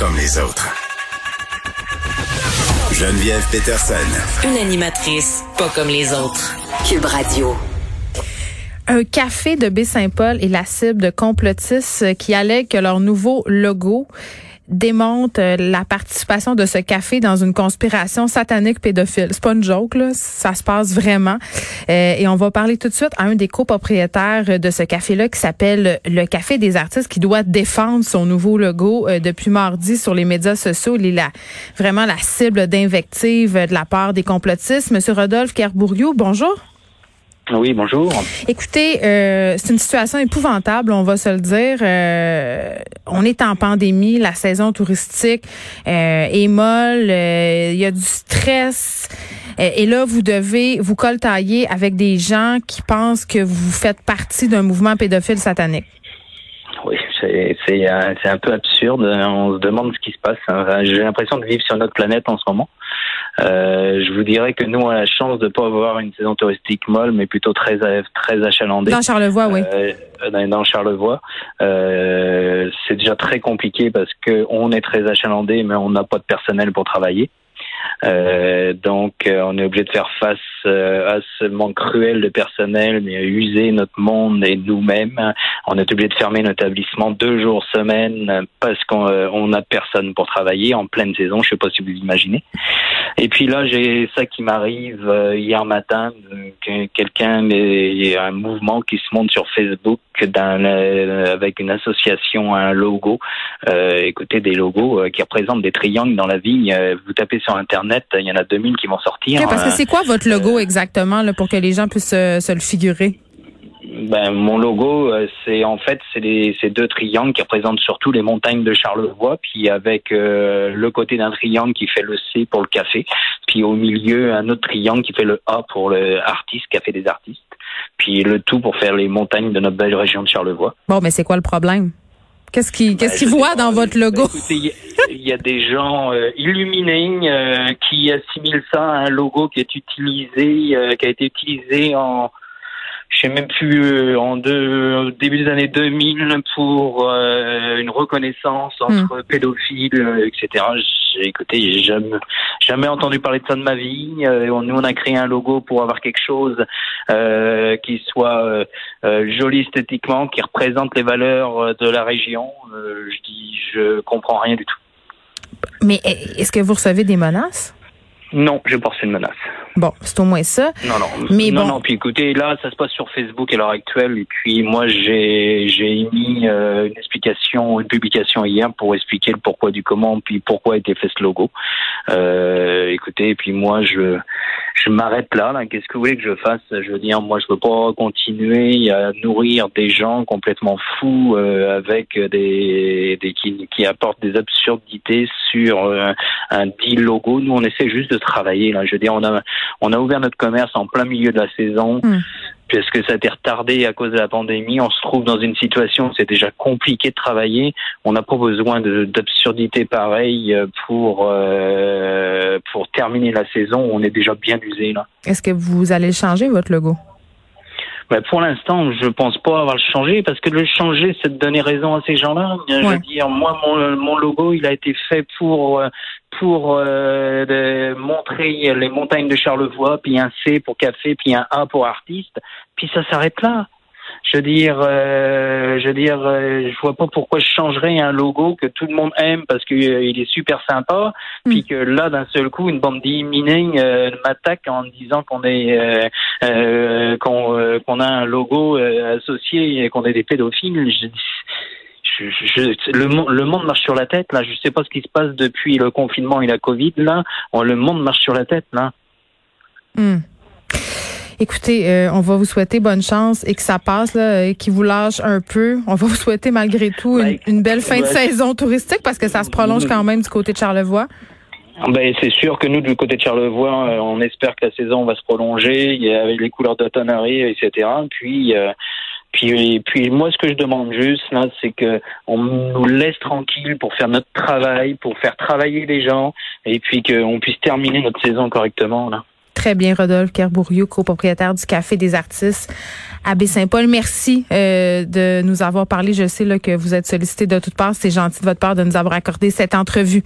comme les autres. Geneviève Peterson. Une animatrice pas comme les autres. Cube Radio. Un café de Baie-Saint-Paul est la cible de complotistes qui allèguent que leur nouveau logo démontre euh, la participation de ce café dans une conspiration satanique pédophile. C'est pas une joke, là. Ça se passe vraiment. Euh, et on va parler tout de suite à un des copropriétaires de ce café-là qui s'appelle le Café des artistes qui doit défendre son nouveau logo euh, depuis mardi sur les médias sociaux. Il est vraiment la cible d'invectives de la part des complotistes. Monsieur Rodolphe Kerbouriou, bonjour. Oui, bonjour. Écoutez, euh, c'est une situation épouvantable, on va se le dire. Euh, on est en pandémie, la saison touristique euh, est molle, il y a du stress. et là, vous devez vous coltailler avec des gens qui pensent que vous faites partie d'un mouvement pédophile satanique. Oui, c'est un peu absurde. On se demande ce qui se passe. J'ai l'impression de vivre sur notre planète en ce moment. Euh, je vous dirais que nous, on a la chance de pas avoir une saison touristique molle, mais plutôt très très achalandée. Dans Charlevoix, oui. Euh, dans Charlevoix, euh, c'est déjà très compliqué parce que on est très achalandé, mais on n'a pas de personnel pour travailler. Euh, donc, euh, on est obligé de faire face euh, à ce manque cruel de personnel, mais à user notre monde et nous-mêmes. On est obligé de fermer notre établissement deux jours semaine parce qu'on n'a personne pour travailler en pleine saison. Je sais pas si vous imaginez. Et puis là, j'ai ça qui m'arrive hier matin, quelqu'un, un mouvement qui se monte sur Facebook avec une association, un logo. écoutez, des logos qui représentent des triangles dans la vigne. vous tapez sur Internet il y en a 2000 qui vont sortir. parce que euh, c'est quoi votre logo euh, exactement là, pour que les gens puissent euh, se le figurer? Ben, mon logo, c'est en fait c'est ces deux triangles qui représentent surtout les montagnes de Charlevoix, puis avec le côté d'un triangle qui fait le C pour le café, puis au milieu un autre triangle qui fait le A pour le artiste, café des artistes, puis le tout pour faire les montagnes de notre belle région de Charlevoix. Bon, mais c'est quoi le problème? Qu'est-ce qui qu'est-ce qu'ils voient dans votre logo? il y a des gens euh, illuminés euh, qui assimilent ça à un logo qui est utilisé, euh, qui a été utilisé en je sais même plus euh, en deux, début des années 2000 pour euh, une reconnaissance entre hmm. pédophiles, euh, etc. J'ai écouté, j'ai jamais, jamais entendu parler de ça de ma vie. nous, on a créé un logo pour avoir quelque chose qui soit joli esthétiquement, qui représente les valeurs de la région. je dis, je comprends rien du tout. Mais est-ce que vous recevez des menaces? Non, je pense une menace. Bon, c'est au moins ça. Non, non. Mais non, non. Puis écoutez, là, ça se passe sur Facebook à l'heure actuelle. Et puis moi, j'ai j'ai émis euh, une explication, une publication hier pour expliquer le pourquoi du comment, puis pourquoi a été fait ce logo. Euh, écoutez, et puis moi, je je m'arrête là. là. Qu'est-ce que vous voulez que je fasse? Je veux dire, moi, je veux pas continuer à nourrir des gens complètement fous euh, avec des, des qui, qui apportent des absurdités sur euh, un dit logo. Nous, on essaie juste de travailler. Là, je veux dire, on a on a ouvert notre commerce en plein milieu de la saison. Hmm. Puisque ça a été retardé à cause de la pandémie, on se trouve dans une situation où c'est déjà compliqué de travailler. On n'a pas besoin d'absurdité pareille pour euh, pour terminer la saison. On est déjà bien usé là. Est-ce que vous allez changer votre logo? Ben pour l'instant, je pense pas avoir le changé parce que le changer, c'est de donner raison à ces gens-là. Je veux dire, moi, mon, mon logo, il a été fait pour euh, pour euh, montrer les montagnes de Charlevoix, puis un C pour café, puis un A pour artiste, puis ça s'arrête là. Je veux dire, euh, je veux dire, euh, je vois pas pourquoi je changerais un logo que tout le monde aime parce qu'il euh, est super sympa, hmm. puis que là d'un seul coup une bande d'imminés m'attaque en disant qu'on est qu'on a un logo associé et qu'on est des pédophiles. Je, je, le, le, monde marche sur la tête là. Je sais pas ce qui se passe depuis le confinement et la Covid là. Le monde marche sur la tête là. Hmm. Écoutez, euh, on va vous souhaiter bonne chance et que ça passe, là, et qu'il vous lâche un peu. On va vous souhaiter malgré tout une, belle fin de saison touristique parce que ça se prolonge quand même du côté de Charlevoix. Ben, c'est sûr que nous, du côté de Charlevoix, euh, on espère que la saison va se prolonger. Il y a les couleurs d'automne arrivent, etc. Puis, euh, puis, puis moi, ce que je demande juste là, c'est que on nous laisse tranquille pour faire notre travail, pour faire travailler les gens, et puis qu'on puisse terminer notre saison correctement là. Très bien, Rodolphe Kerbouriou, copropriétaire du Café des artistes à Baie-Saint-Paul. Merci euh, de nous avoir parlé. Je sais là, que vous êtes sollicité de toutes parts. C'est gentil de votre part de nous avoir accordé cette entrevue.